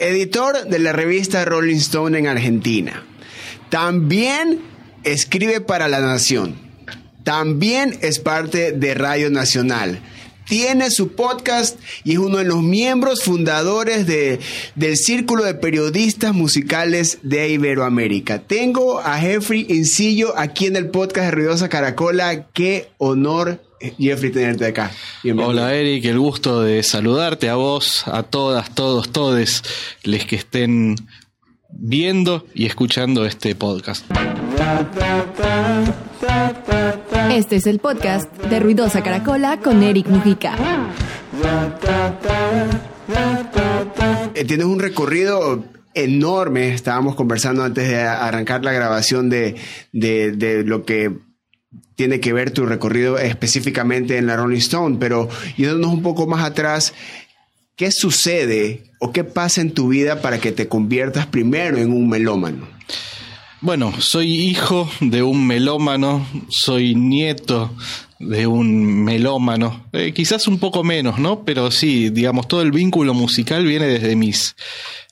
editor de la revista Rolling Stone en Argentina. También escribe para La Nación. También es parte de Radio Nacional tiene su podcast y es uno de los miembros fundadores de, del Círculo de Periodistas Musicales de Iberoamérica. Tengo a Jeffrey Incillo aquí en el podcast de Ruidosa Caracola. Qué honor Jeffrey, tenerte acá. Hola Eric, el gusto de saludarte a vos, a todas, todos, todes, les que estén viendo y escuchando este podcast. Este es el podcast de Ruidosa Caracola con Eric Mujica. Eh, tienes un recorrido enorme. Estábamos conversando antes de arrancar la grabación de, de, lo que tiene que ver tu recorrido específicamente en la Rolling Stone, pero yéndonos un poco más atrás, ¿qué sucede o qué pasa en tu vida para que te conviertas primero en un melómano? Bueno, soy hijo de un melómano, soy nieto de un melómano, eh, quizás un poco menos, ¿no? Pero sí, digamos, todo el vínculo musical viene desde mis,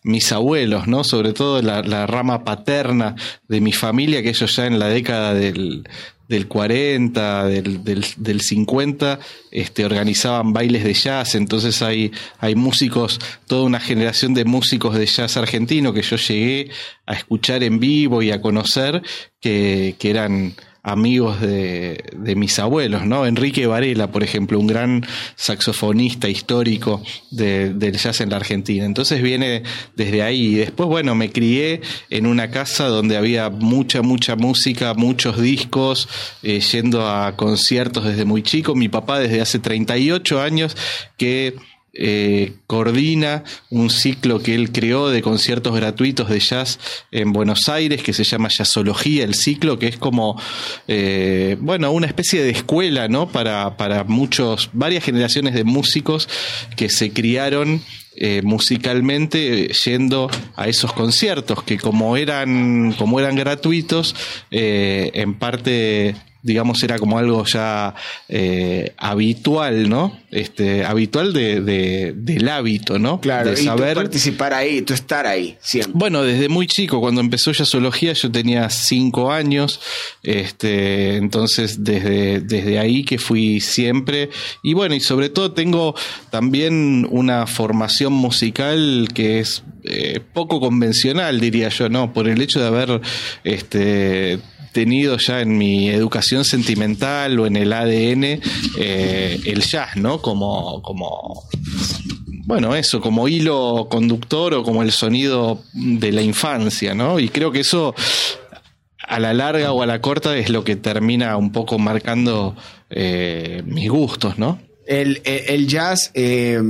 mis abuelos, ¿no? Sobre todo la, la rama paterna de mi familia, que ellos ya en la década del, del 40, del, del, del, 50, este, organizaban bailes de jazz, entonces hay, hay músicos, toda una generación de músicos de jazz argentino que yo llegué a escuchar en vivo y a conocer, que, que eran amigos de, de, mis abuelos, ¿no? Enrique Varela, por ejemplo, un gran saxofonista histórico de, del jazz en la Argentina. Entonces viene desde ahí. Y después, bueno, me crié en una casa donde había mucha, mucha música, muchos discos, eh, yendo a conciertos desde muy chico. Mi papá desde hace 38 años que eh, coordina un ciclo que él creó de conciertos gratuitos de jazz en Buenos Aires que se llama Jazzología, el ciclo que es como, eh, bueno, una especie de escuela, ¿no? Para, para muchos, varias generaciones de músicos que se criaron eh, musicalmente yendo a esos conciertos que como eran como eran gratuitos en parte digamos, era como algo ya eh, habitual, ¿no? Este, habitual de, de, del hábito, ¿no? Claro, de saber. participar ahí, tú estar ahí, siempre. Bueno, desde muy chico, cuando empezó ya zoología, yo tenía cinco años, este, entonces desde, desde ahí que fui siempre. Y bueno, y sobre todo tengo también una formación musical que es eh, poco convencional, diría yo, ¿no? Por el hecho de haber este tenido ya en mi educación sentimental o en el ADN eh, el jazz, ¿no? Como, como, bueno, eso, como hilo conductor o como el sonido de la infancia, ¿no? Y creo que eso a la larga o a la corta es lo que termina un poco marcando eh, mis gustos, ¿no? El, el jazz eh,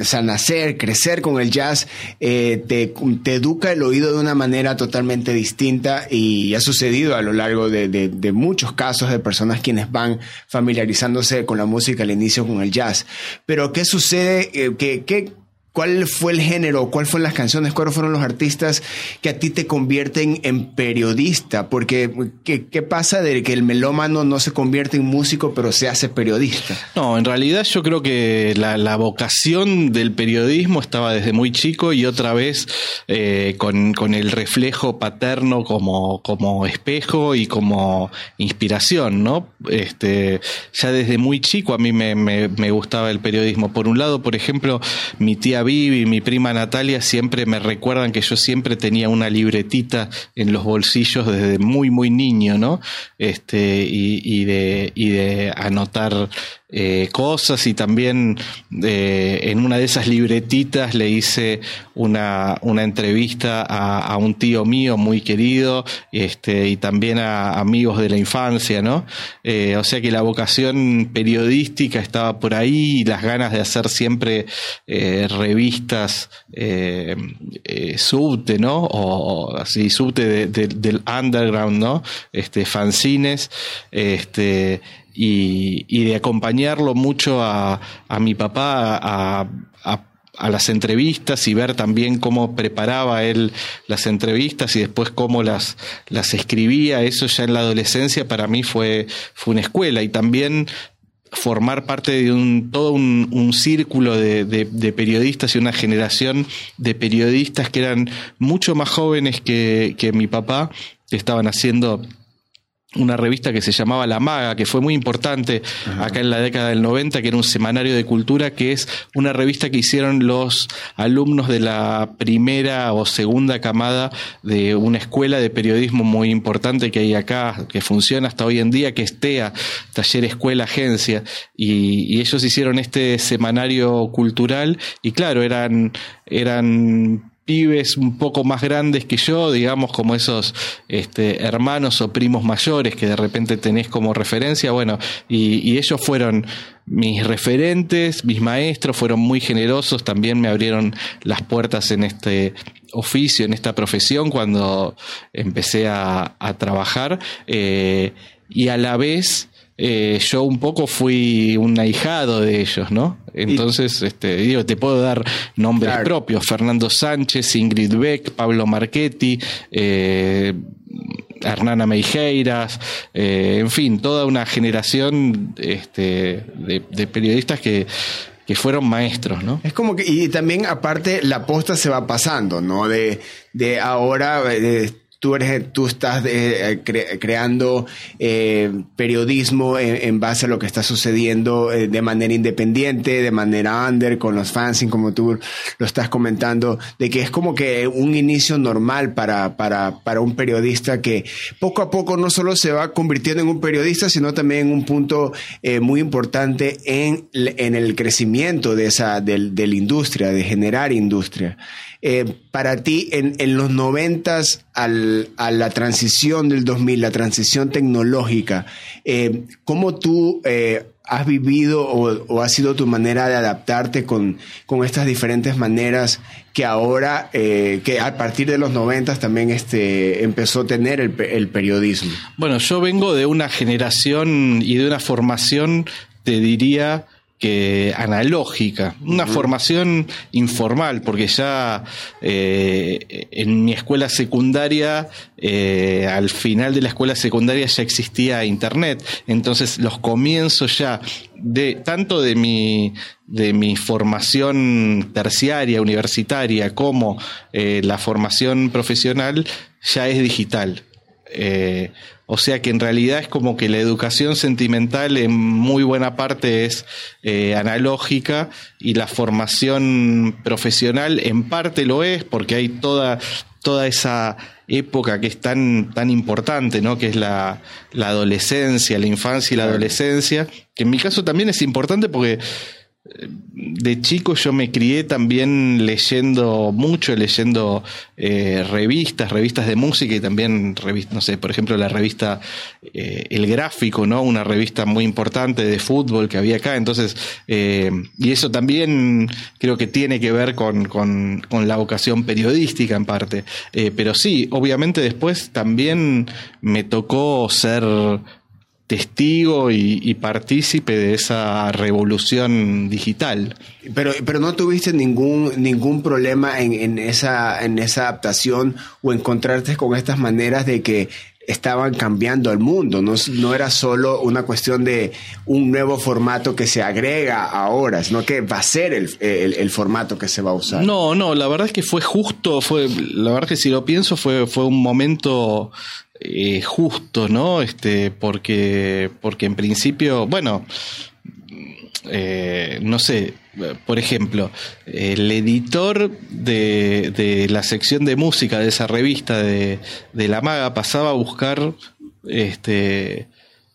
o sea, nacer, crecer con el jazz, eh, te, te, educa el oído de una manera totalmente distinta y ha sucedido a lo largo de, de, de, muchos casos de personas quienes van familiarizándose con la música al inicio con el jazz. Pero ¿qué sucede? Eh, ¿Qué, qué, ¿Cuál fue el género? ¿Cuáles fueron las canciones? ¿Cuáles fueron los artistas que a ti te convierten en periodista? Porque, ¿qué, ¿qué, pasa de que el melómano no se convierte en músico, pero se hace periodista? No, en realidad yo creo que la, la vocación del periodismo estaba desde muy chico y otra vez eh, con, con, el reflejo paterno como, como espejo y como inspiración, ¿no? Este, ya desde muy chico a mí me, me, me gustaba el periodismo. Por un lado, por ejemplo, mi tía Vivi y mi prima Natalia siempre me recuerdan que yo siempre tenía una libretita en los bolsillos desde muy, muy niño, ¿no? Este, y, y de, y de anotar eh, cosas y también eh, en una de esas libretitas le hice una, una entrevista a, un tío mío muy querido este, y también a amigos de la infancia, ¿no? Eh, o sea que la vocación periodística estaba por ahí y las ganas de hacer siempre revistas subte, ¿no? O, así, subte de, de, del underground, ¿no? Este, fanzines, este, y, y de acompañarlo mucho a, a mi papá a, a, las entrevistas y ver también cómo preparaba él las entrevistas y después cómo las, las escribía, eso ya en la adolescencia para mí fue, fue una escuela. Y también formar parte de un, todo un, círculo de, periodistas y una generación de periodistas que eran mucho más jóvenes que, que mi papá, que estaban haciendo una revista que se llamaba La Maga, que fue muy importante acá en la década del 90, que era un semanario de cultura, que es una revista que hicieron los alumnos de la primera o segunda camada de una escuela de periodismo muy importante que hay acá, que funciona hasta hoy en día, que es TEA, Taller Escuela Agencia, y, y ellos hicieron este semanario cultural, y claro, eran, eran pibes un poco más grandes que yo, digamos como esos este, hermanos o primos mayores que de repente tenés como referencia, bueno, y, ellos fueron mis referentes, mis maestros, fueron muy generosos, también me abrieron las puertas en este oficio, en esta profesión cuando empecé a, trabajar, eh, y a la vez eh, yo un poco fui un ahijado de ellos, ¿no? Entonces, este, digo, te puedo dar nombres propios, Fernando Sánchez, Ingrid Beck, Pablo Marchetti, eh, Hernana Meijeiras, eh, en fin, toda una generación este, de, periodistas que, que fueron maestros, ¿no? Es como que, y también aparte la posta se va pasando, ¿no? De, de ahora, tú, eres, tú estás eh, creando eh, periodismo en, base a lo que está sucediendo eh, de manera independiente, de manera under, con los fans, como tú lo estás comentando, de que es como que un inicio normal para, para, para un periodista que poco a poco no solo se va convirtiendo en un periodista, sino también en un punto muy importante en, en el crecimiento de, esa, de la industria, de generar industria. Eh, para ti en, los noventas a la transición del 2000, la transición tecnológica, eh, ¿cómo tú eh, has vivido o, ha sido tu manera de adaptarte con, con estas diferentes maneras que ahora, que a partir de los noventas también este, empezó a tener el periodismo? Bueno, yo vengo de una generación y de una formación, te diría, que analógica, una formación informal, porque ya eh, en mi escuela secundaria, eh, al final de la escuela secundaria ya existía internet, entonces los comienzos ya de tanto de mi de mi formación terciaria, universitaria, como eh, la formación profesional ya es digital. O sea que en realidad es como que la educación sentimental en muy buena parte es eh, analógica y la formación profesional en parte lo es porque hay toda, toda esa época que es tan, tan importante, ¿no? Que es la, la adolescencia, la infancia y la adolescencia, que en mi caso también es importante porque de chico yo me crié también leyendo mucho, leyendo eh, revistas, revistas de música y también, no sé, por ejemplo, la revista eh, El Gráfico, ¿no? Una revista muy importante de fútbol que había acá. Entonces, eh, y eso también creo que tiene que ver con, con, con la vocación periodística en parte. pero sí, obviamente después también me tocó ser testigo y, partícipe de esa revolución digital. Pero, pero no tuviste ningún, ningún problema en, en, esa, en esa adaptación o encontrarte con estas maneras de que estaban cambiando el mundo, no, no era solo una cuestión de un nuevo formato que se agrega ahora, sino que va a ser el, el, formato que se va a usar. No, no, la verdad es que fue justo, fue, la verdad es que si lo pienso fue, fue un momento eh, justo, ¿no? Este, porque, porque en principio, bueno, eh, no sé, por ejemplo, el editor de, de, la sección de música de esa revista de, de La Maga pasaba a buscar este,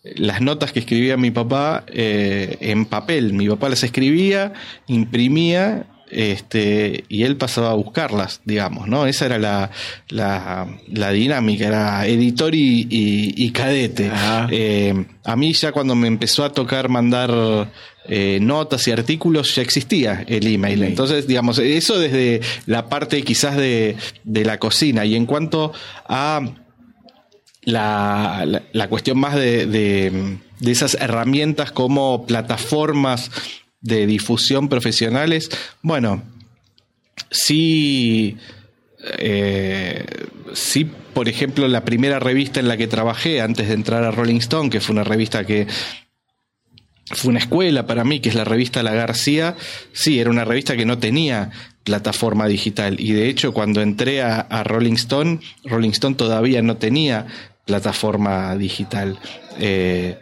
las notas que escribía mi papá eh, en papel. Mi papá las escribía, imprimía este, y él pasaba a buscarlas, digamos, ¿no? Esa era la, la, dinámica, era editor y, cadete. Eh, a mí ya cuando me empezó a tocar mandar eh, notas y artículos ya existía el email. Entonces, digamos, eso desde la parte quizás de, de la cocina. Y en cuanto a la, la, cuestión más de, de, de esas herramientas como plataformas de difusión profesionales, bueno, sí, eh, sí, por ejemplo, la primera revista en la que trabajé antes de entrar a Rolling Stone, que fue una revista que fue una escuela para mí, que es la revista La García. Sí, era una revista que no tenía plataforma digital. Y de hecho, cuando entré a, Rolling Stone, Rolling Stone todavía no tenía plataforma digital. Eh,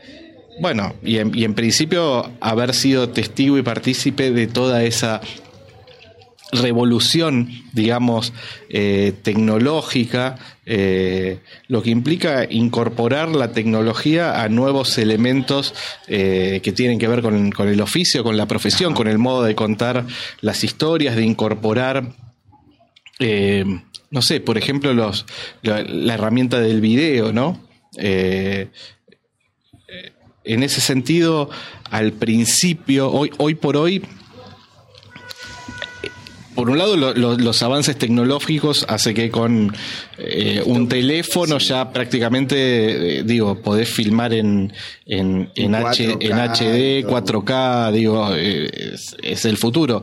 bueno, y en, principio haber sido testigo y partícipe de toda esa revolución, digamos, eh, tecnológica, eh, lo que implica incorporar la tecnología a nuevos elementos eh, que tienen que ver con, el oficio, con la profesión, con el modo de contar las historias, de incorporar no sé, por ejemplo, los, la, la, herramienta del video, ¿no? En ese sentido, al principio, hoy, hoy por hoy, por un lado, los avances tecnológicos hace que con eh, un teléfono ya prácticamente, eh, digo, podés filmar en, en, en, HD, 4K, digo, eh, es, el futuro.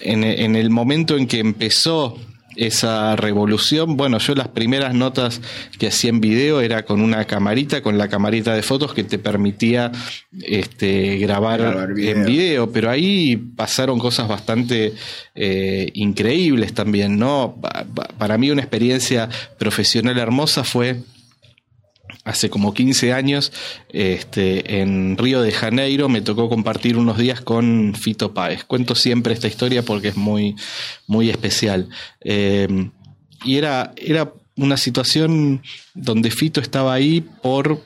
En, en el momento en que empezó esa revolución. Bueno, yo las primeras notas que hacía en video era con una camarita, con la camarita de fotos que te permitía este, grabar, en video, pero ahí pasaron cosas bastante eh, increíbles también, ¿no? Para mí una experiencia profesional hermosa fue hace como 15 años, este, en Río de Janeiro, me tocó compartir unos días con Fito Páez. Cuento siempre esta historia porque es muy, muy especial. Eh, y era, era una situación donde Fito estaba ahí por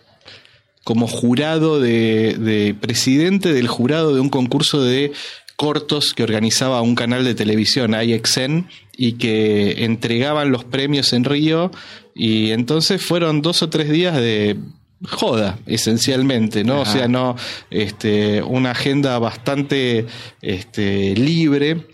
como jurado de, de presidente del jurado de un concurso de cortos que organizaba un canal de televisión, IXN, y que entregaban los premios en Río. Y entonces fueron dos o tres días de joda, esencialmente, ¿no? O sea, no, este, una agenda bastante este, libre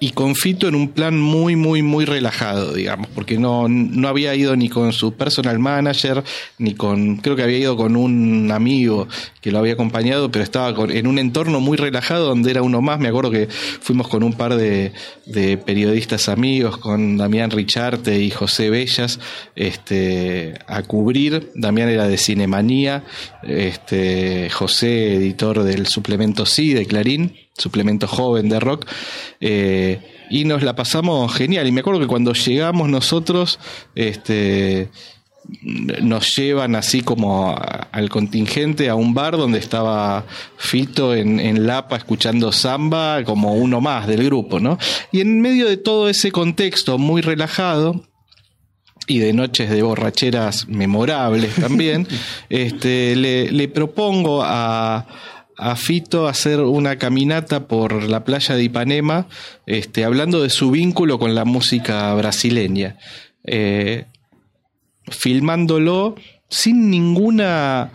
y con Fito en un plan muy, muy, muy relajado, digamos, porque no, no había ido ni con su personal manager, ni con, creo que había ido con un amigo que lo había acompañado, pero estaba en un entorno muy relajado donde era uno más. Me acuerdo que fuimos con un par de, de periodistas amigos, con Damián Richarte y José Bellas, este, a cubrir. Damián era de Cinemanía, este, José, editor del suplemento Sí de Clarín suplemento joven de rock. Eh, y nos la pasamos genial. Y me acuerdo que cuando llegamos nosotros, este, nos llevan así como al contingente a un bar donde estaba Fito en, en, Lapa escuchando samba como uno más del grupo, ¿no? Y en medio de todo ese contexto muy relajado y de noches de borracheras memorables también, este, le, le propongo a, a Fito hacer una caminata por la playa de Ipanema, este, hablando de su vínculo con la música brasileña, eh, filmándolo sin ninguna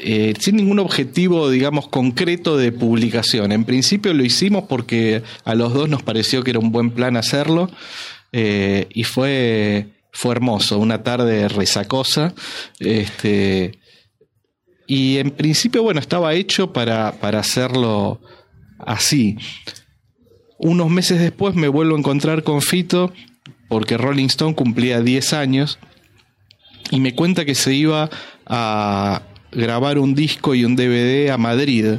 eh, sin ningún objetivo, digamos, concreto de publicación. En principio lo hicimos porque a los dos nos pareció que era un buen plan hacerlo eh, y fue, fue hermoso, una tarde resacosa. Este, y en principio, bueno, estaba hecho para, para hacerlo así. Unos meses después me vuelvo a encontrar con Fito porque Rolling Stone cumplía 10 años y me cuenta que se iba a grabar un disco y un DVD a Madrid.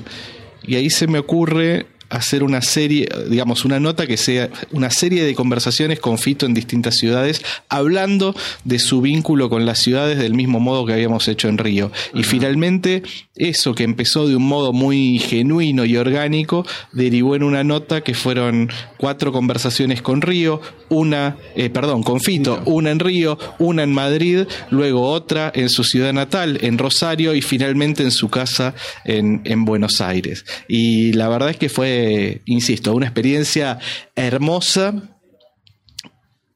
Y ahí se me ocurre hacer una serie, digamos, una nota que sea una serie de conversaciones con Fito en distintas ciudades, hablando de su vínculo con las ciudades del mismo modo que habíamos hecho en Río. Y finalmente, eso que empezó de un modo muy genuino y orgánico, derivó en una nota que fueron cuatro conversaciones con Río, una, eh, perdón, con Fito, una en Río, una en Madrid, luego otra en su ciudad natal, en Rosario, y finalmente en su casa en, en Buenos Aires. Y la verdad es que fue insisto, una experiencia hermosa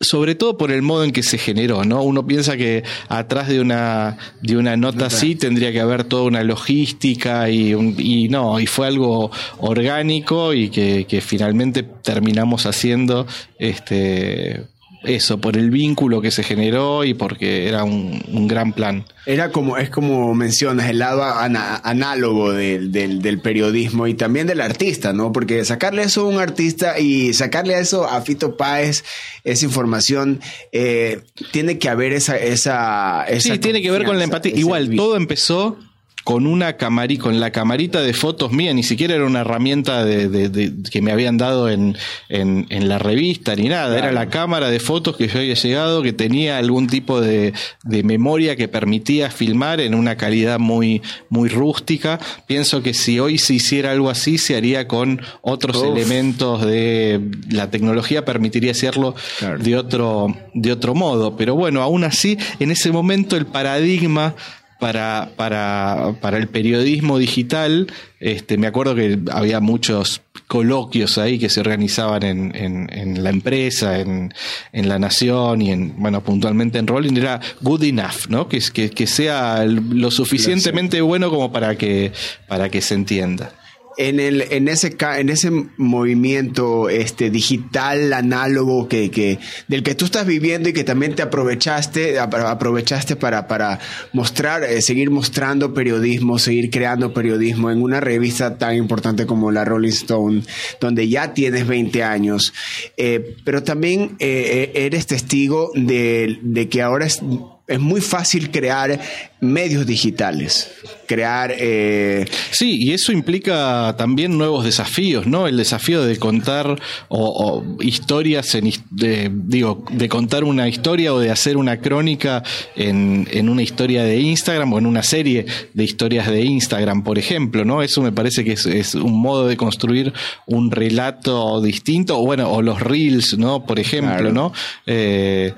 sobre todo por el modo en que se generó, ¿no? Uno piensa que atrás de una, de una nota así tendría que haber toda una logística y, y no, y fue algo orgánico y que, que finalmente terminamos haciendo este eso, por el vínculo que se generó y porque era un, gran plan. Era como, es como mencionas, el lado análogo del, periodismo y también del artista, ¿no? Porque sacarle eso a un artista y sacarle eso a Fito Páez, esa información, eh, tiene que haber esa, esa, Sí, tiene que ver con la empatía. Igual, todo empezó con una camari, con la camarita de fotos mía, ni siquiera era una herramienta de, que me habían dado en, en, la revista ni nada, era la cámara de fotos que yo había llegado, que tenía algún tipo de, memoria que permitía filmar en una calidad muy, muy rústica. Pienso que si hoy se hiciera algo así, se haría con otros elementos de la tecnología, permitiría hacerlo de otro, de otro modo. Pero bueno, aún así, en ese momento el paradigma para, para, para el periodismo digital, este, me acuerdo que había muchos coloquios ahí que se organizaban en, en, la empresa, en, en, la nación y en, bueno, puntualmente en Rolling, era good enough, ¿no? Que, que, que sea lo suficientemente bueno como para que, para que se entienda en, el, en, ese, en ese movimiento este, digital, análogo, que, que, del que tú estás viviendo y que también te aprovechaste, aprovechaste para, para mostrar, eh, seguir mostrando periodismo, seguir creando periodismo en una revista tan importante como la Rolling Stone, donde ya tienes 20 años, eh, pero también eh, eres testigo de, de que ahora es es muy fácil crear medios digitales, crear... Eh... Sí, y eso implica también nuevos desafíos, ¿no? El desafío de contar o, historias, en, de, digo, de contar una historia o de hacer una crónica en, en, una historia de Instagram o en una serie de historias de Instagram, por ejemplo, ¿no? Eso me parece que es, un modo de construir un relato distinto, o bueno, o los reels, ¿no? Por ejemplo, ¿no? Eh,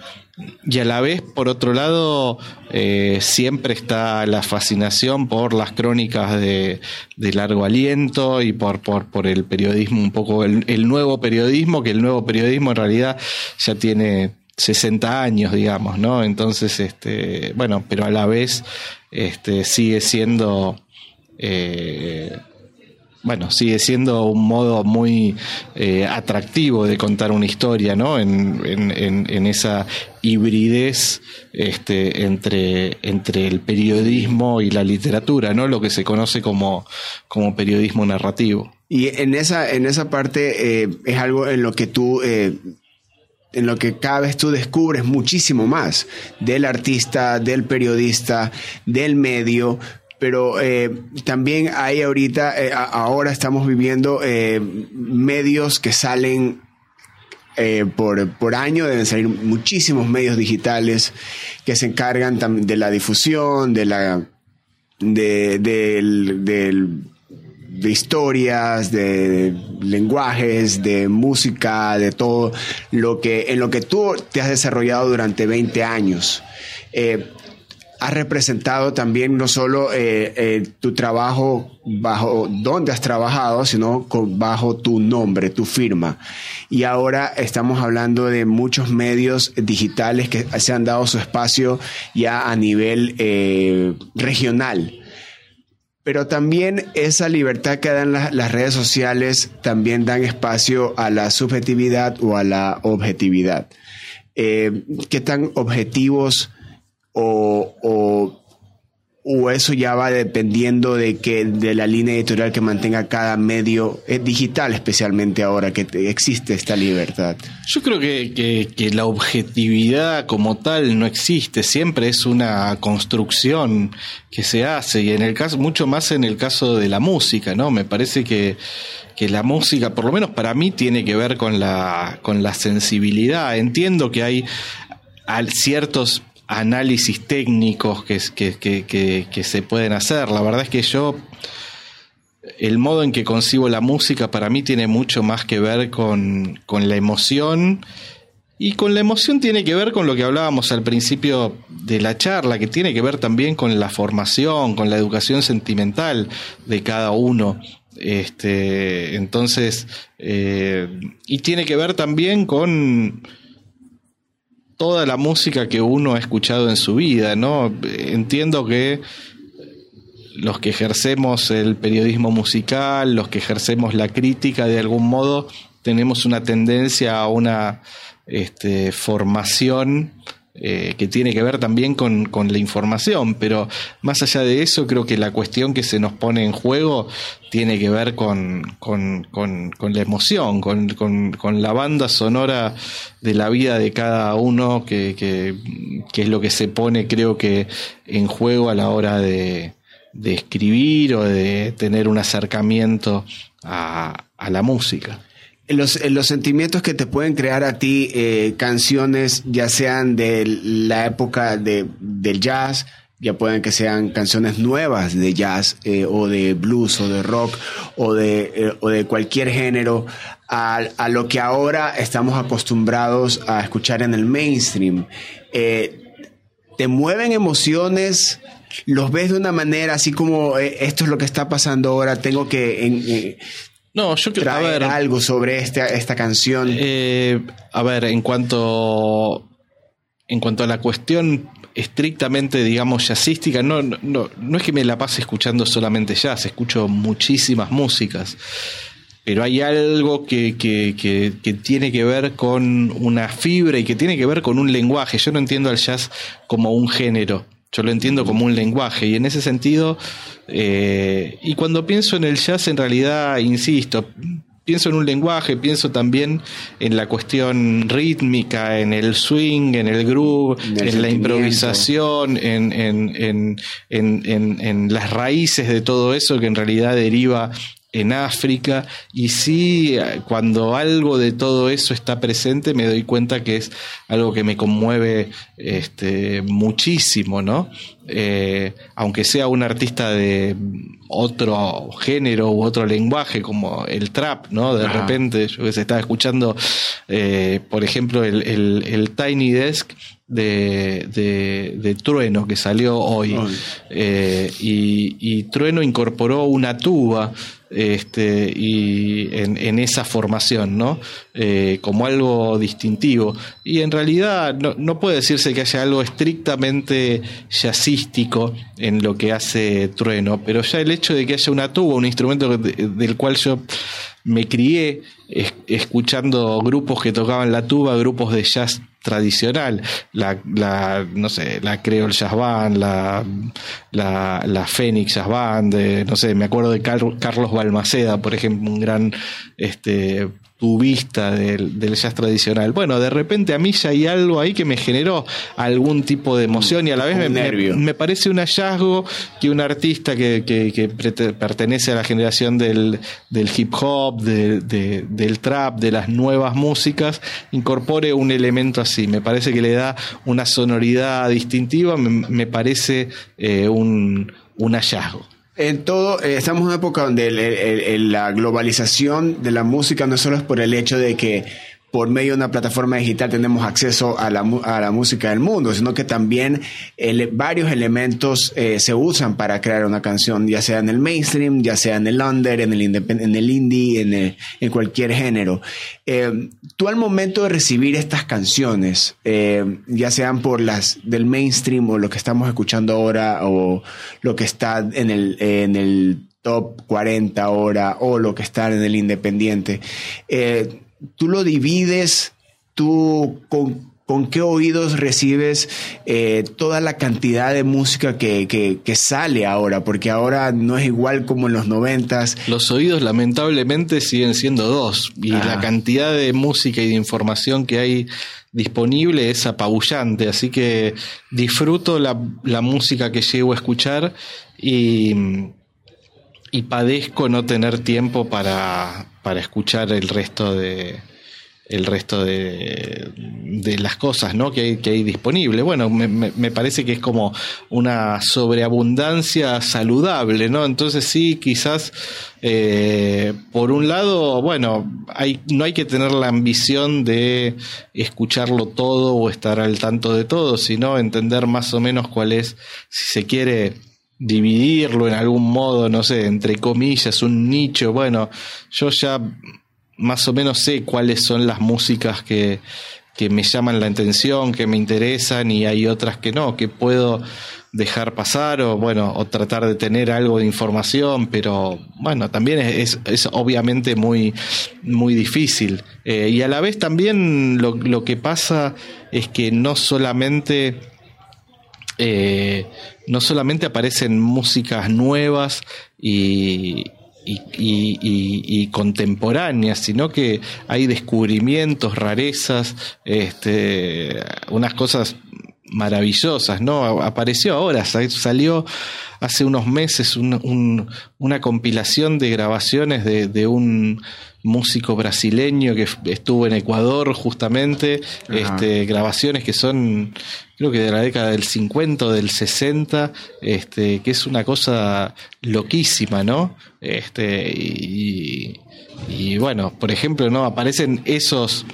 y a la vez, por otro lado, eh, siempre está la fascinación por las crónicas de, largo aliento y por, por, por, el periodismo, un poco el, nuevo periodismo, que el nuevo periodismo en realidad ya tiene 60 años, digamos, ¿no? Entonces, este, bueno, pero a la vez este, sigue siendo... Eh, bueno, sigue siendo un modo muy eh, atractivo de contar una historia, ¿no? En, esa hibridez este, entre, entre el periodismo y la literatura, ¿no? Lo que se conoce como, como periodismo narrativo. Y en esa, en esa parte eh, es algo en lo que tú eh, en lo que cada vez tú descubres muchísimo más del artista, del periodista, del medio, pero eh, también hay ahorita, eh, ahora estamos viviendo eh, medios que salen por, por, año, deben salir muchísimos medios digitales que se encargan de la difusión, de la de, de historias, de lenguajes, de música, de todo lo que en lo que tú te has desarrollado durante 20 años has representado también no solo eh, eh, tu trabajo bajo donde has trabajado, sino bajo tu nombre, tu firma. Y ahora estamos hablando de muchos medios digitales que se han dado su espacio ya a nivel eh, regional. Pero también esa libertad que dan las redes sociales también dan espacio a la subjetividad o a la objetividad. ¿Qué tan objetivos o, o, o, eso ya va dependiendo de que de la línea editorial que mantenga cada medio es digital, especialmente ahora que existe esta libertad. Yo creo que, que, la objetividad como tal no existe, siempre es una construcción que se hace y en el caso mucho más en el caso de la música, ¿no? Me parece que que la música, por lo menos para mí, tiene que ver con la, con la sensibilidad. Entiendo que hay ciertos análisis técnicos que, que, que, se pueden hacer. La verdad es que yo, el modo en que concibo la música para mí tiene mucho más que ver con, con la emoción. Y con la emoción tiene que ver con lo que hablábamos al principio de la charla, que tiene que ver también con la formación, con la educación sentimental de cada uno. Este, entonces, eh, y tiene que ver también con, toda la música que uno ha escuchado en su vida, ¿no? Entiendo que los que ejercemos el periodismo musical, los que ejercemos la crítica, de algún modo tenemos una tendencia a una este, formación eh, que tiene que ver también con, la información, pero más allá de eso, creo que la cuestión que se nos pone en juego tiene que ver con, con, la emoción, con, la banda sonora de la vida de cada uno, que, que, es lo que se pone, creo que, en juego a la hora de, escribir o de tener un acercamiento a, la música. Los, los, sentimientos que te pueden crear a ti eh, canciones, ya sean de la época de, del jazz, ya pueden que sean canciones nuevas de jazz eh, o de blues o de rock o de, eh, o de cualquier género, a, a, lo que ahora estamos acostumbrados a escuchar en el mainstream. te mueven emociones los ves de una manera así como eh, esto es lo que está pasando ahora, tengo que eh, no, yo quiero traer algo sobre esta, esta canción. Eh, a ver, en cuanto en cuanto a la cuestión estrictamente, digamos, jazzística, no, no, no es que me la pase escuchando solamente jazz, escucho muchísimas músicas pero hay algo que, que, que, que, tiene que ver con una fibra y que tiene que ver con un lenguaje. Yo no entiendo al jazz como un género. Yo lo entiendo como un lenguaje y en ese sentido, eh, y cuando pienso en el jazz, en realidad, insisto, pienso en un lenguaje, pienso también en la cuestión rítmica, en el swing, en el groove, en la improvisación, en, en, en, en, las raíces de todo eso que en realidad deriva en África y sí, cuando algo de todo eso está presente me doy cuenta que es algo que me conmueve este, muchísimo, ¿no? Eh, aunque sea un artista de otro género u otro lenguaje como el trap, ¿no? De repente yo que se estaba escuchando, eh, por ejemplo, el, el, Tiny Desk de, de, Trueno que salió hoy. Eh, y, y, Trueno incorporó una tuba este, y en, esa formación, ¿no? Como algo distintivo. Y en realidad no, no, puede decirse que haya algo estrictamente en lo que hace Trueno, pero ya el hecho de que haya una tuba, un instrumento del cual yo me crié escuchando grupos que tocaban la tuba, grupos de jazz tradicional, la, no sé, la Creole Jazz Band, la, la, la Phoenix Jazz Band, no sé, me acuerdo de Carlos Balmaceda, por ejemplo, un gran este, tubista del, del, jazz tradicional. Bueno, de repente a mí ya hay algo ahí que me generó algún tipo de emoción y a la vez me, me, parece un hallazgo que un artista que, que, pertenece a la generación del, del hip hop, del trap, de las nuevas músicas, incorpore un elemento así. Me parece que le da una sonoridad distintiva, me, parece eh, un, un hallazgo. En todo, eh, estamos en una época donde la globalización de la música no solo es por el hecho de que por medio de una plataforma digital tenemos acceso a la, a la música del mundo, sino que también varios elementos eh, se usan para crear una canción, ya sea en el mainstream, ya sea en el under, en el, en el indie, en, en cualquier género. Eh, tú al momento de recibir estas canciones, eh, ya sean por las del mainstream o lo que estamos escuchando ahora o lo que está en el, en el top 40 ahora o lo que está en el independiente, eh, tú lo divides, tú con, qué oídos recibes eh, toda la cantidad de música que, sale ahora, porque ahora no es igual como en los noventas. Los oídos lamentablemente siguen siendo dos y la cantidad de música y de información que hay disponible es apabullante, así que disfruto la, la música que llego a escuchar y y padezco no tener tiempo para, para escuchar el resto de el resto de, de las cosas ¿no? que, hay, que hay disponible. Bueno, me, me, parece que es como una sobreabundancia saludable, ¿no? Entonces sí, quizás eh, por un lado, bueno, hay, no hay que tener la ambición de escucharlo todo o estar al tanto de todo, sino entender más o menos cuál es, si se quiere, dividirlo en algún modo, no sé, entre comillas, un nicho. Bueno, yo ya más o menos sé cuáles son las músicas que, que me llaman la atención, que me interesan y hay otras que no, que puedo dejar pasar o bueno, o tratar de tener algo de información, pero bueno, también es, es obviamente muy, muy difícil. Eh, y a la vez también lo, lo que pasa es que no solamente eh, no solamente aparecen músicas nuevas y, y, contemporáneas, sino que hay descubrimientos, rarezas, este, unas cosas maravillosas, ¿no? Apareció ahora, salió hace unos meses una compilación de grabaciones de, un músico brasileño que estuvo en Ecuador justamente, este, grabaciones que son creo que de la década del 50 o del 60, este, que es una cosa loquísima, ¿no? Este, y, y bueno, por ejemplo, ¿no? Aparecen esos,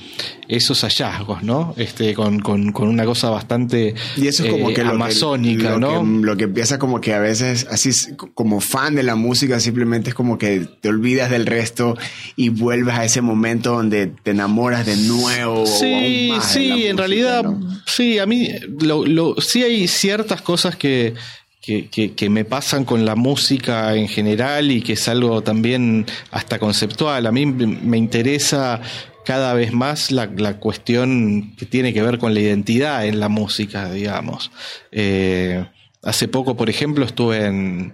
esos hallazgos, ¿no? Este, con, con, con una cosa bastante y eso es como eh, que amazónica, lo ¿no? Que, lo que empieza como que a veces, así como fan de la música, simplemente es como que te olvidas del resto y vuelves a ese momento donde te enamoras de nuevo. Sí, sí, en realidad, sí, a mí lo, lo, sí hay ciertas cosas que que, me pasan con la música en general y que es algo también hasta conceptual. A mí me interesa cada vez más la, cuestión que tiene que ver con la identidad en la música, digamos. Eh, hace poco, por ejemplo, estuve en,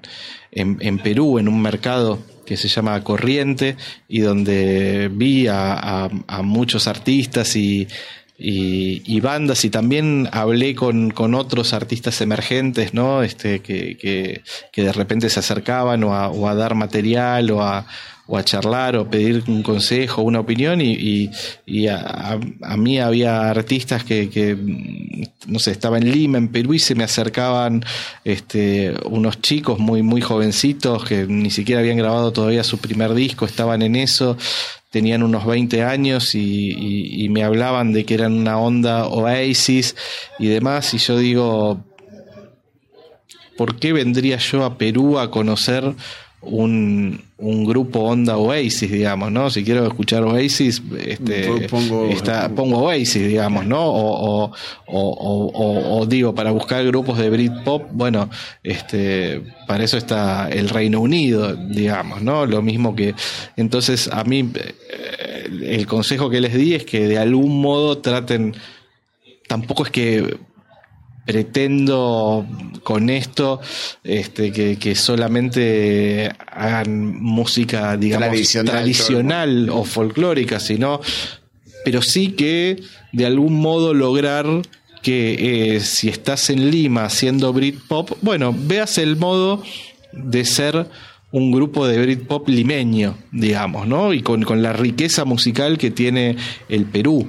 en, Perú, en un mercado que se llama Corriente, y donde vi a muchos artistas y y, bandas y también hablé con, con, otros artistas emergentes, ¿no? Este, que, que, de repente se acercaban o a, o a dar material o a, o a charlar o pedir un consejo, una opinión y, y, y a, a, mí había artistas que, que, no sé, estaba en Lima, en Perú y se me acercaban este, unos chicos muy, muy jovencitos que ni siquiera habían grabado todavía su primer disco, estaban en eso tenían unos 20 años y, me hablaban de que eran una onda Oasis y demás, y yo digo, ¿por qué vendría yo a Perú a conocer un, un grupo onda Oasis, digamos, ¿no? Si quiero escuchar Oasis, este, pongo, pongo Oasis, digamos, ¿no? O, o, o, digo, para buscar grupos de Britpop, bueno, este, para eso está el Reino Unido, digamos, ¿no? Lo mismo que, entonces, a mí, eh, el consejo que les di es que de algún modo traten, tampoco es que pretendo con esto este, que, solamente hagan música, digamos, tradicional, o folclórica, sino, pero sí que de algún modo lograr que eh, si estás en Lima haciendo Britpop, bueno, veas el modo de ser un grupo de Britpop limeño, digamos, ¿no? Y con, con la riqueza musical que tiene el Perú.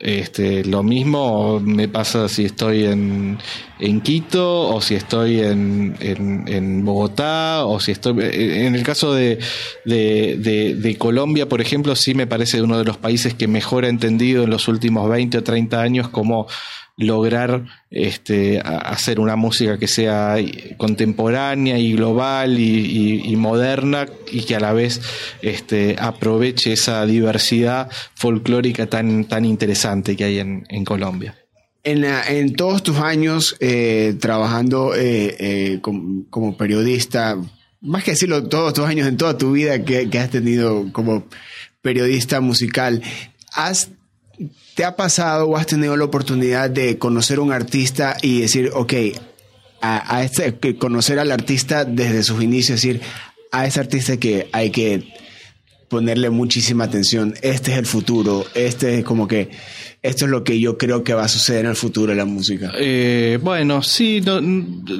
Este, lo mismo me pasa si estoy en, en Quito o si estoy en, en, Bogotá o si estoy... En el caso de, de, de, Colombia, por ejemplo, sí me parece uno de los países que mejor ha entendido en los últimos 20 o 30 años cómo lograr este, hacer una música que sea contemporánea y global y, moderna y que a la vez este, aproveche esa diversidad folclórica tan, tan interesante que hay en, Colombia. En, en, todos tus años eh, trabajando eh, eh, como, periodista, más que decirlo, todos tus años en toda tu vida que, que has tenido como periodista musical, ¿has ¿Te ha pasado o has tenido la oportunidad de conocer a un artista y decir, ok, a, este, conocer al artista desde sus inicios, decir, a ese artista que hay que ponerle muchísima atención, este es el futuro, este es como que, esto es lo que yo creo que va a suceder en el futuro de la música? Eh, bueno, sí,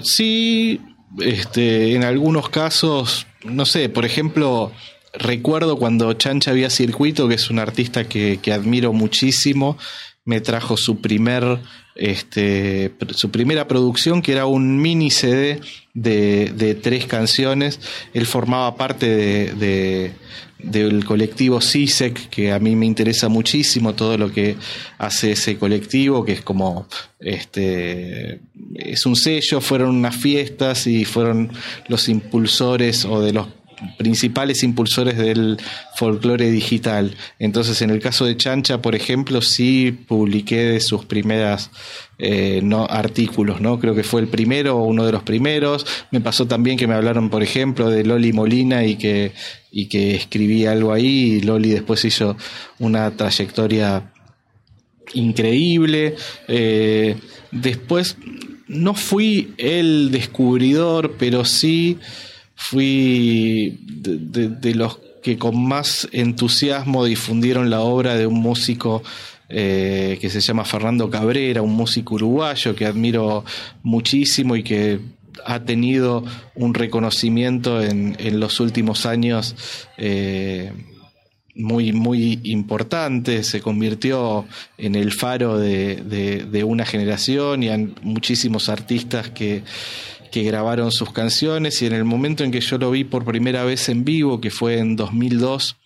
sí, este, en algunos casos, no sé, por ejemplo, recuerdo cuando Chancha había circuito, que es un artista que, admiro muchísimo, me trajo su primer este, su primera producción, que era un mini CD de, tres canciones. Él formaba parte de, del colectivo CISEC, que a mí me interesa muchísimo todo lo que hace ese colectivo, que es como, este, es un sello, fueron unas fiestas y fueron los impulsores o de los principales impulsores del folclore digital. Entonces, en el caso de Chancha, por ejemplo, sí publiqué de sus primeras eh, no, artículos, ¿no? Creo que fue el primero o uno de los primeros. Me pasó también que me hablaron, por ejemplo, de Loli Molina y que, y que escribí algo ahí. Y Loli después hizo una trayectoria increíble. Eh, después, no fui el descubridor, pero sí fui de, los que con más entusiasmo difundieron la obra de un músico eh, que se llama Fernando Cabrera, un músico uruguayo que admiro muchísimo y que ha tenido un reconocimiento en, los últimos años eh, muy, muy importante, se convirtió en el faro de, una generación y hay muchísimos artistas que, que grabaron sus canciones y en el momento en que yo lo vi por primera vez en vivo, que fue en 2002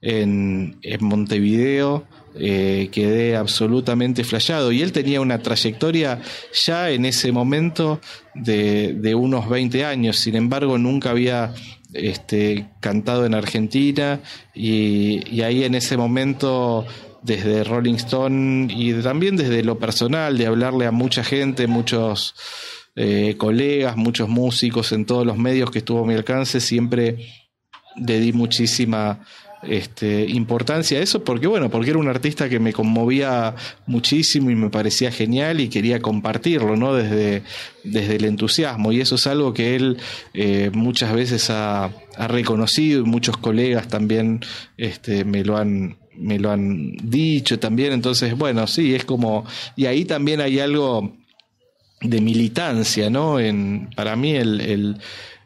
en, Montevideo, eh, quedé absolutamente flayado. Y él tenía una trayectoria ya en ese momento de, de unos 20 años, sin embargo nunca había este, cantado en Argentina y, ahí en ese momento desde Rolling Stone y también desde lo personal, de hablarle a mucha gente, muchos eh, colegas, muchos músicos en todos los medios que estuvo a mi alcance, siempre le di muchísima este, importancia a eso, porque bueno, porque era un artista que me conmovía muchísimo y me parecía genial y quería compartirlo, ¿no? Desde, desde el entusiasmo. Y eso es algo que él eh, muchas veces ha, reconocido y muchos colegas también este, me lo han me lo han dicho también, entonces bueno, sí, es como, y ahí también hay algo de militancia, ¿no? En, para mí el, el,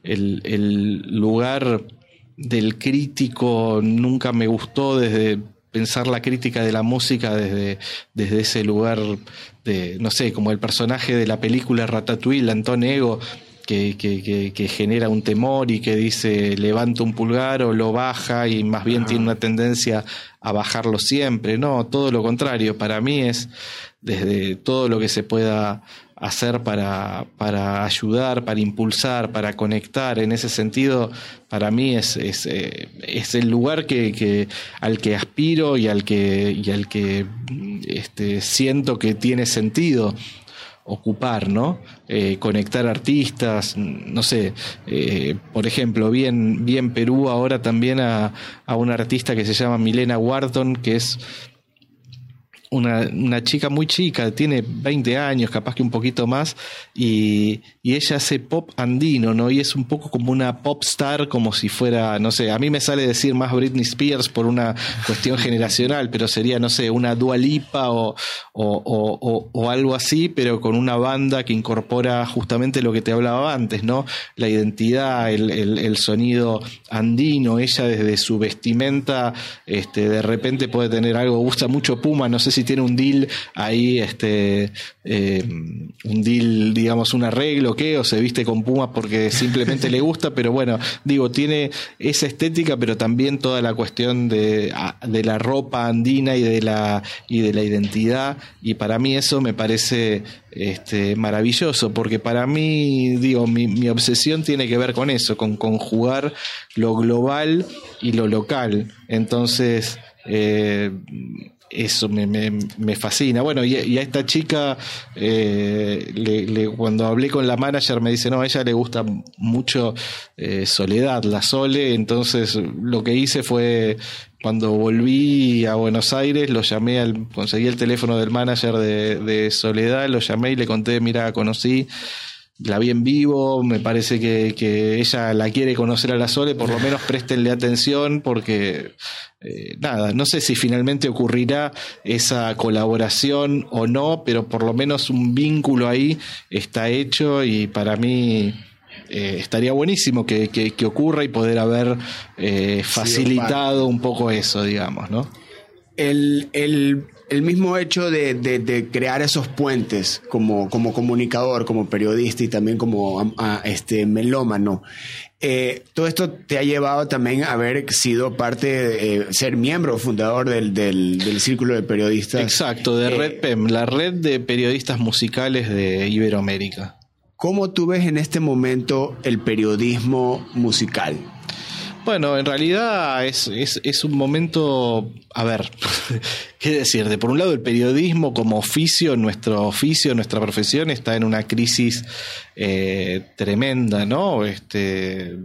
el, el lugar del crítico nunca me gustó desde pensar la crítica de la música desde, desde ese lugar de, no sé, como el personaje de la película Ratatouille, Antón Ego, que, que, que, genera un temor y que dice levanta un pulgar o lo baja y más bien tiene una tendencia a bajarlo siempre. No, todo lo contrario. Para mí es desde todo lo que se pueda hacer para, para ayudar, para impulsar, para conectar. En ese sentido, para mí es, es, eh, es el lugar que, que, al que aspiro y al que, y al que este, siento que tiene sentido ocupar, ¿no? Eh, conectar artistas, no sé, eh, por ejemplo, bien bien Perú ahora también a, a una artista que se llama Milena Wharton, que es una, una, chica muy chica, tiene 20 años, capaz que un poquito más, y, y, ella hace pop andino, ¿no? Y es un poco como una pop star, como si fuera, no sé, a mí me sale decir más Britney Spears por una cuestión generacional, pero sería, no sé, una Dualipa o, o, o, o, algo así, pero con una banda que incorpora justamente lo que te hablaba antes, ¿no? La identidad, el, el, el sonido andino, ella desde su vestimenta, este, de repente puede tener algo, gusta mucho Puma, no sé si tiene un deal ahí, este, eh, un deal, digamos, un arreglo, ¿qué? O se viste con Puma porque simplemente le gusta, pero bueno, digo, tiene esa estética, pero también toda la cuestión de, de la ropa andina y de la, y de la identidad, y para mí eso me parece este, maravilloso, porque para mí, digo, mi, mi obsesión tiene que ver con eso, con conjugar lo global y lo local. Entonces, eh, eso me, me, fascina. Bueno, y, a esta chica, eh, le, cuando hablé con la manager, me dice, no, a ella le gusta mucho eh, Soledad, la Sole. Entonces, lo que hice fue, cuando volví a Buenos Aires, lo llamé, al, conseguí el teléfono del manager de, de Soledad, lo llamé y le conté, mira, conocí la vi en vivo, me parece que, que, ella la quiere conocer a la Sole, por lo menos préstenle atención porque eh, nada, no sé si finalmente ocurrirá esa colaboración o no, pero por lo menos un vínculo ahí está hecho y para mí eh, estaría buenísimo que, que, ocurra y poder haber eh, facilitado un poco eso, digamos, ¿no? El, el el mismo hecho de, crear esos puentes como, como comunicador, como periodista y también como este melómano, eh, todo esto te ha llevado también a haber sido parte, de, eh, ser miembro fundador del, del, Círculo de Periodistas. Exacto, de Red PEM, la red de periodistas musicales de Iberoamérica. ¿Cómo tú ves en este momento el periodismo musical? Bueno, en realidad es, es, es, un momento, a ver, qué decirte. Por un lado, el periodismo como oficio, nuestro oficio, nuestra profesión está en una crisis eh, tremenda, ¿no? Este,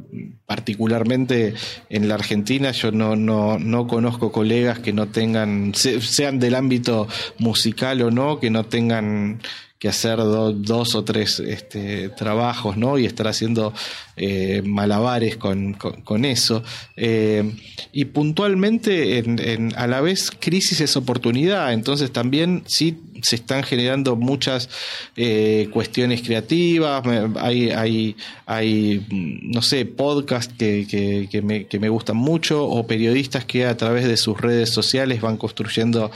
particularmente en la Argentina, yo no, no, no conozco colegas que no tengan, sean del ámbito musical o no, que no tengan que hacer dos o tres este, trabajos, ¿no? Y estar haciendo eh, malabares con, con, eso. Eh, y puntualmente, en, a la vez, crisis es oportunidad. Entonces también sí se están generando muchas eh, cuestiones creativas. Hay, hay, hay, no sé, podcasts que, que, me, que me gustan mucho o periodistas que a través de sus redes sociales van construyendo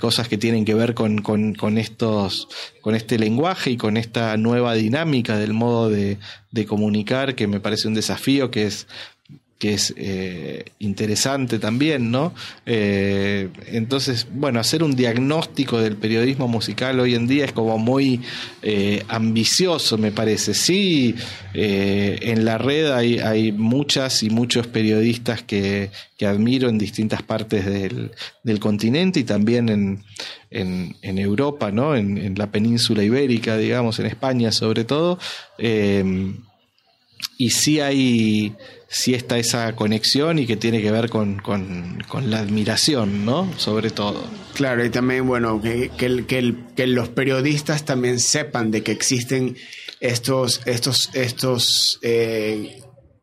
cosas que tienen que ver con, con, estos, con este lenguaje y con esta nueva dinámica del modo de, de comunicar, que me parece un desafío que es que es eh, interesante también, ¿no? Eh, entonces, bueno, hacer un diagnóstico del periodismo musical hoy en día es como muy eh, ambicioso, me parece. Sí, en la red hay, hay, muchas y muchos periodistas que, que admiro en distintas partes del, del continente y también en, en, Europa, ¿no? En, la península ibérica, digamos, en España sobre todo. y sí hay si está esa conexión y que tiene que ver con, la admiración, ¿no? Sobre todo. Claro, y también, bueno, que, que, que, que los periodistas también sepan de que existen estos, estos, estos eh,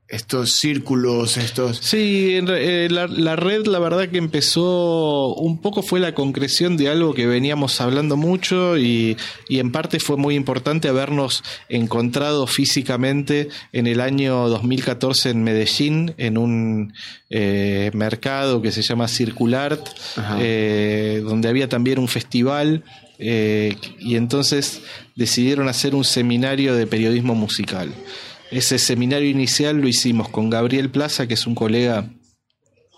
estos círculos, estos... Sí, eh, la, red la verdad que empezó un poco fue la concreción de algo que veníamos hablando mucho y, y en parte fue muy importante habernos encontrado físicamente en el año 2014 en Medellín, en un eh, mercado que se llama Circulart, eh, donde había también un festival y entonces decidieron hacer un seminario de periodismo musical. Ese seminario inicial lo hicimos con Gabriel Plaza, que es un colega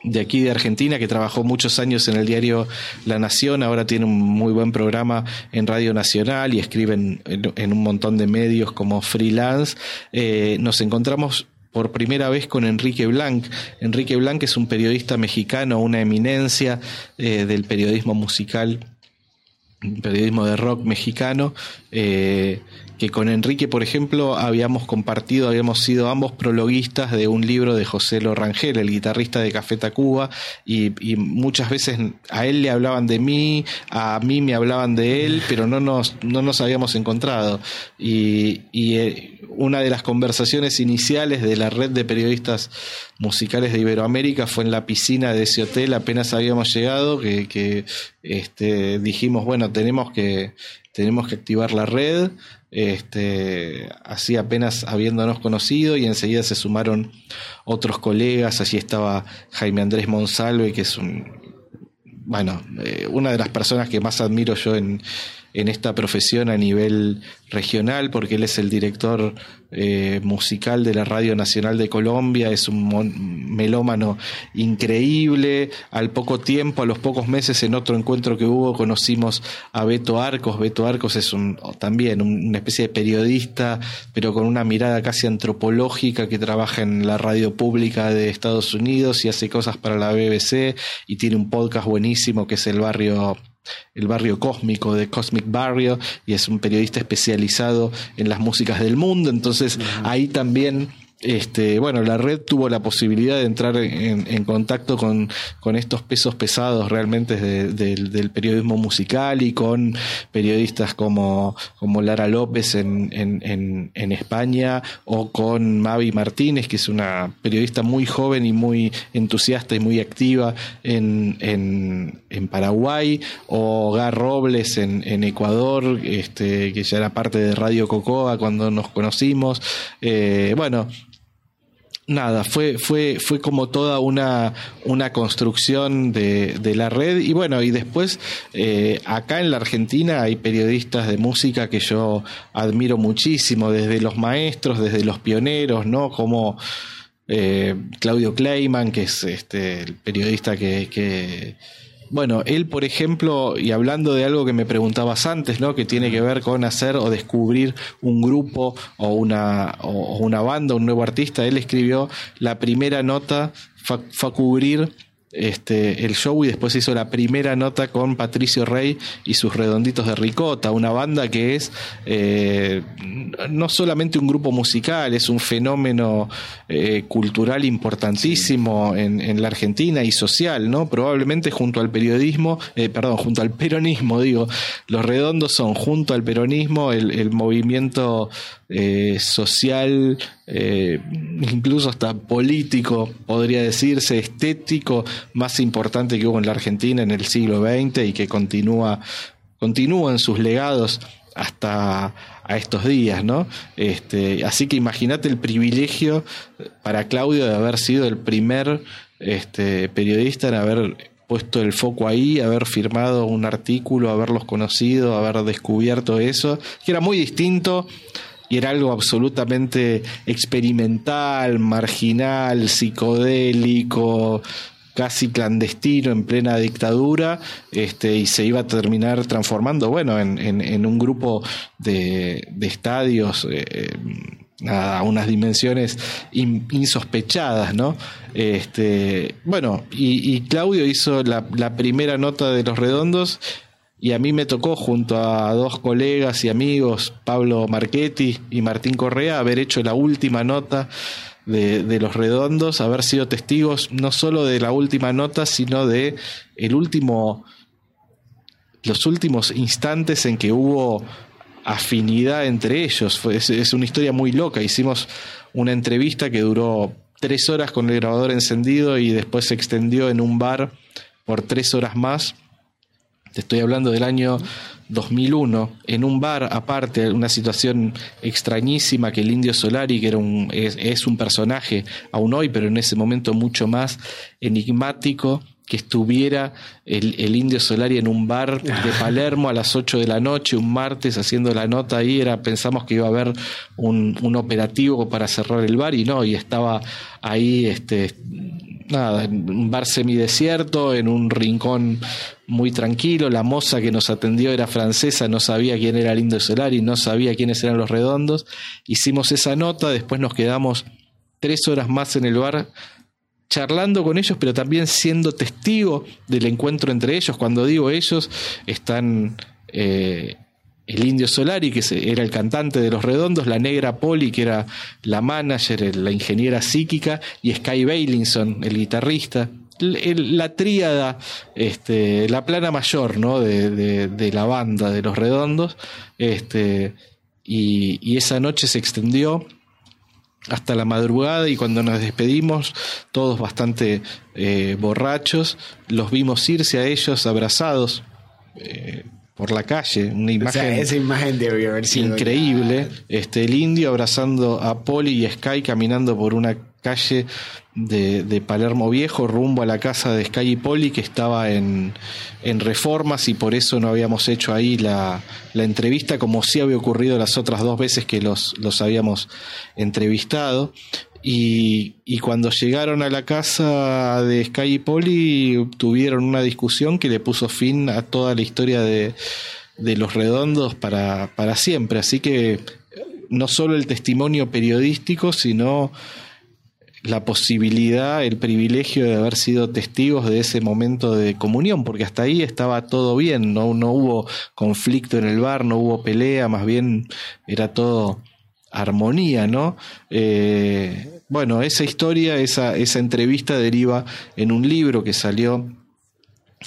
de aquí de Argentina que trabajó muchos años en el diario La Nación, ahora tiene un muy buen programa en Radio Nacional y escribe en, un montón de medios como freelance. Eh, nos encontramos por primera vez con Enrique Blanc. Enrique Blanc es un periodista mexicano, una eminencia eh, del periodismo musical, periodismo de rock mexicano. Eh, que con Enrique, por ejemplo, habíamos compartido, habíamos sido ambos prologuistas de un libro de José Lorangel, el guitarrista de Café Tacuba, y, muchas veces a él le hablaban de mí, a mí me hablaban de él, pero no nos, no nos habíamos encontrado. Y, eh, una de las conversaciones iniciales de la red de periodistas musicales de Iberoamérica fue en la piscina de ese hotel, apenas habíamos llegado, que, que este, dijimos, bueno, tenemos que, tenemos que activar la red este, así apenas habiéndonos conocido y enseguida se sumaron otros colegas, allí estaba Jaime Andrés Monsalve, que es un, bueno, eh, una de las personas que más admiro yo en, en esta profesión a nivel regional, porque él es el director eh, musical de la Radio Nacional de Colombia, es un melómano increíble. Al poco tiempo, a los pocos meses, en otro encuentro que hubo, conocimos a Beto Arcos. Beto Arcos es un, también una especie de periodista, pero con una mirada casi antropológica que trabaja en la radio pública de Estados Unidos y hace cosas para la BBC y tiene un podcast buenísimo que es El Barrio el barrio cósmico de Cosmic Barrio y es un periodista especializado en las músicas del mundo, entonces ahí también este, bueno, la red tuvo la posibilidad de entrar en, contacto con, con, estos pesos pesados realmente del periodismo musical y con periodistas como, Lara López en, en, en, España o con Mavi Martínez, que es una periodista muy joven y muy entusiasta y muy activa en, en, Paraguay, o Gar Robles en, Ecuador, este, que ya era parte de Radio Cocoa cuando nos conocimos. Eh, bueno, nada, fue, fue, fue como toda una, una construcción de, de la red. Y bueno, y después eh, acá en la Argentina hay periodistas de música que yo admiro muchísimo, desde los maestros, desde los pioneros, ¿no? Como eh, Claudio Kleiman, que es este, el periodista que, que bueno, él, por ejemplo, y hablando de algo que me preguntabas antes, ¿no? Que tiene que ver con hacer o descubrir un grupo o una, o una banda, un nuevo artista, él escribió la primera nota, fue a cubrir este, el show y después hizo la primera nota con Patricio Rey y sus Redonditos de Ricota, una banda que es eh, no solamente un grupo musical, es un fenómeno eh, cultural importantísimo en, la Argentina y social, ¿no? Probablemente junto al periodismo, eh, perdón, junto al peronismo, digo, los Redondos son junto al peronismo el, el movimiento social, incluso hasta político, podría decirse, estético, más importante que hubo en la Argentina en el siglo XX y que continúa, continúa en sus legados hasta a estos días, ¿no? Este, así que imagínate el privilegio para Claudio de haber sido el primer este, periodista en haber puesto el foco ahí, haber firmado un artículo, haberlos conocido, haber descubierto eso, que era muy distinto y era algo absolutamente experimental, marginal, psicodélico, casi clandestino en plena dictadura este, y se iba a terminar transformando, bueno, en, en, un grupo de, de estadios eh, a unas dimensiones insospechadas, ¿no? Este, bueno, y, Claudio hizo la, la primera nota de Los Redondos y a mí me tocó junto a dos colegas y amigos, Pablo Marchetti y Martín Correa, haber hecho la última nota de, los redondos, haber sido testigos no solo de la última nota, sino de el último, los últimos instantes en que hubo afinidad entre ellos. Es, una historia muy loca. Hicimos una entrevista que duró tres horas con el grabador encendido y después se extendió en un bar por tres horas más. Te estoy hablando del año 2001 en un bar aparte, una situación extrañísima que el Indio Solari, que era un, es, un personaje aún hoy, pero en ese momento mucho más enigmático, que estuviera el, Indio Solari en un bar de Palermo a las 8 de la noche, un martes, haciendo la nota ahí, era, pensamos que iba a haber un, un operativo para cerrar el bar y no, y estaba ahí este, nada, en un bar semidesierto, en un rincón muy tranquilo. La moza que nos atendió era francesa, no sabía quién era Lindo Solari, no sabía quiénes eran los redondos. Hicimos esa nota, después nos quedamos tres horas más en el bar charlando con ellos, pero también siendo testigo del encuentro entre ellos. Cuando digo ellos, están eh, el Indio Solari, que era el cantante de Los Redondos, la negra Polly, que era la manager, la ingeniera psíquica, y Sky Bailinson, el guitarrista. La tríada, este, la plana mayor ¿no? de, la banda de Los Redondos. Este, y, esa noche se extendió hasta la madrugada y cuando nos despedimos, todos bastante eh, borrachos, los vimos irse a ellos abrazados. Eh, por la calle, una imagen, esa imagen debe haber sido increíble, este el indio abrazando a Polly y Sky caminando por una calle de, Palermo Viejo rumbo a la casa de Sky y Polly que estaba en, en reformas y por eso no habíamos hecho ahí la, la, entrevista como sí había ocurrido las otras dos veces que los, los habíamos entrevistado y, cuando llegaron a la casa de Sky y Polly tuvieron una discusión que le puso fin a toda la historia de, los redondos para, para siempre. Así que no solo el testimonio periodístico, sino la posibilidad, el privilegio de haber sido testigos de ese momento de comunión, porque hasta ahí estaba todo bien, no, no hubo conflicto en el bar, no hubo pelea, más bien era todo armonía, ¿no? Eh, bueno, esa historia, esa, esa entrevista deriva en un libro que salió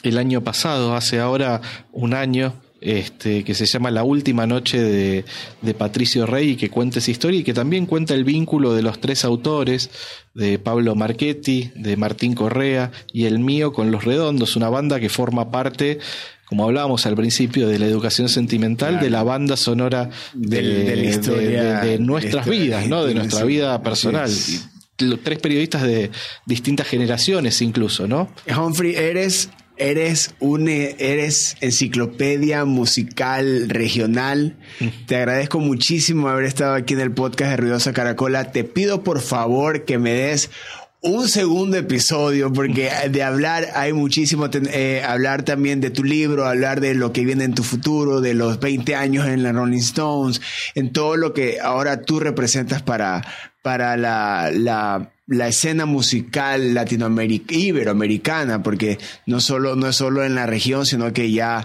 el año pasado, hace ahora un año, este, que se llama La última noche de, de, Patricio Rey, y que cuenta esa historia y que también cuenta el vínculo de los tres autores, de Pablo Marchetti, de Martín Correa y el mío con Los Redondos, una banda que forma parte como hablábamos al principio, de la educación sentimental, de la banda sonora de, de, nuestras vidas, ¿no? De nuestra vida personal. Tres periodistas de distintas generaciones incluso, ¿no? Humphrey, eres Eres un eres enciclopedia musical regional. Te agradezco muchísimo haber estado aquí en el podcast de Ruidosa Caracola. Te pido por favor que me des un segundo episodio, porque de hablar hay muchísimo, eh, hablar también de tu libro, hablar de lo que viene en tu futuro, de los 20 años en la Rolling Stones, en todo lo que ahora tú representas para, para la, la la escena musical latinoamericana, iberoamericana, porque no solo, no es solo en la región, sino que ya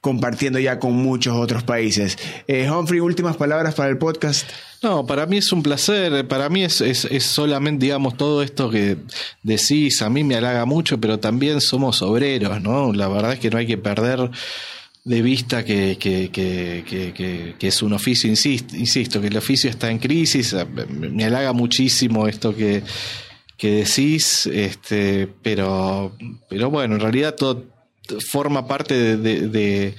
compartiendo ya con muchos otros países. Eh, Humphrey, últimas palabras para el podcast. No, para mí es un placer, para mí es, es, es, solamente, digamos, todo esto que decís, a mí me halaga mucho, pero también somos obreros, ¿no? La verdad es que no hay que perder de vista que, que, que, que, es un oficio, insisto, insisto, que el oficio está en crisis, me halaga muchísimo esto que, que decís, este, pero, pero bueno, en realidad todo forma parte de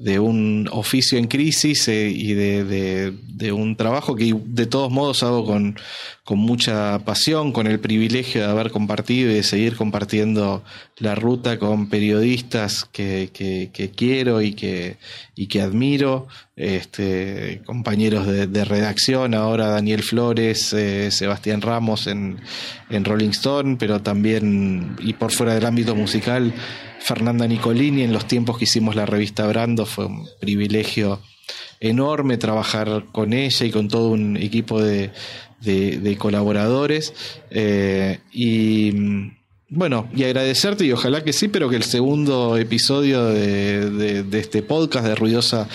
un oficio en crisis eh, y de, de, un trabajo que de todos modos hago con, con, mucha pasión, con el privilegio de haber compartido y de seguir compartiendo la ruta con periodistas que, que, quiero y que, y que admiro, este, compañeros de, redacción, ahora Daniel Flores, eh, Sebastián Ramos en, en Rolling Stone, pero también, y por fuera del ámbito musical, Fernanda Nicolini en los tiempos que hicimos la revista Brando. Fue un privilegio enorme trabajar con ella y con todo un equipo de, colaboradores. Eh, y bueno, y agradecerte y ojalá que sí, pero que el segundo episodio de, este podcast de Ruidosa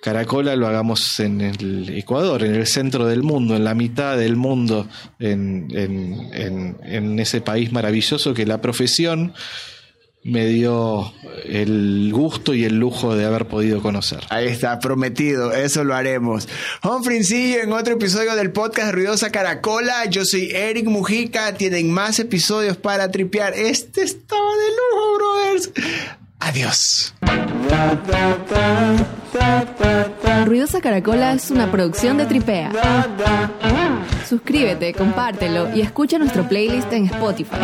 Caracola lo hagamos en el Ecuador, en el centro del mundo, en la mitad del mundo, en, en ese país maravilloso que la profesión me dio el gusto y el lujo de haber podido conocer. Ahí está, prometido, eso lo haremos. Humphrey en otro episodio del podcast Ruidosa Caracola. Yo soy Eric Mujica. Tienen más episodios para tripear. Este estaba de lujo, brothers. Adiós. Ruidosa Caracola es una producción de Tripea. Suscríbete, compártelo y escucha nuestro playlist en Spotify.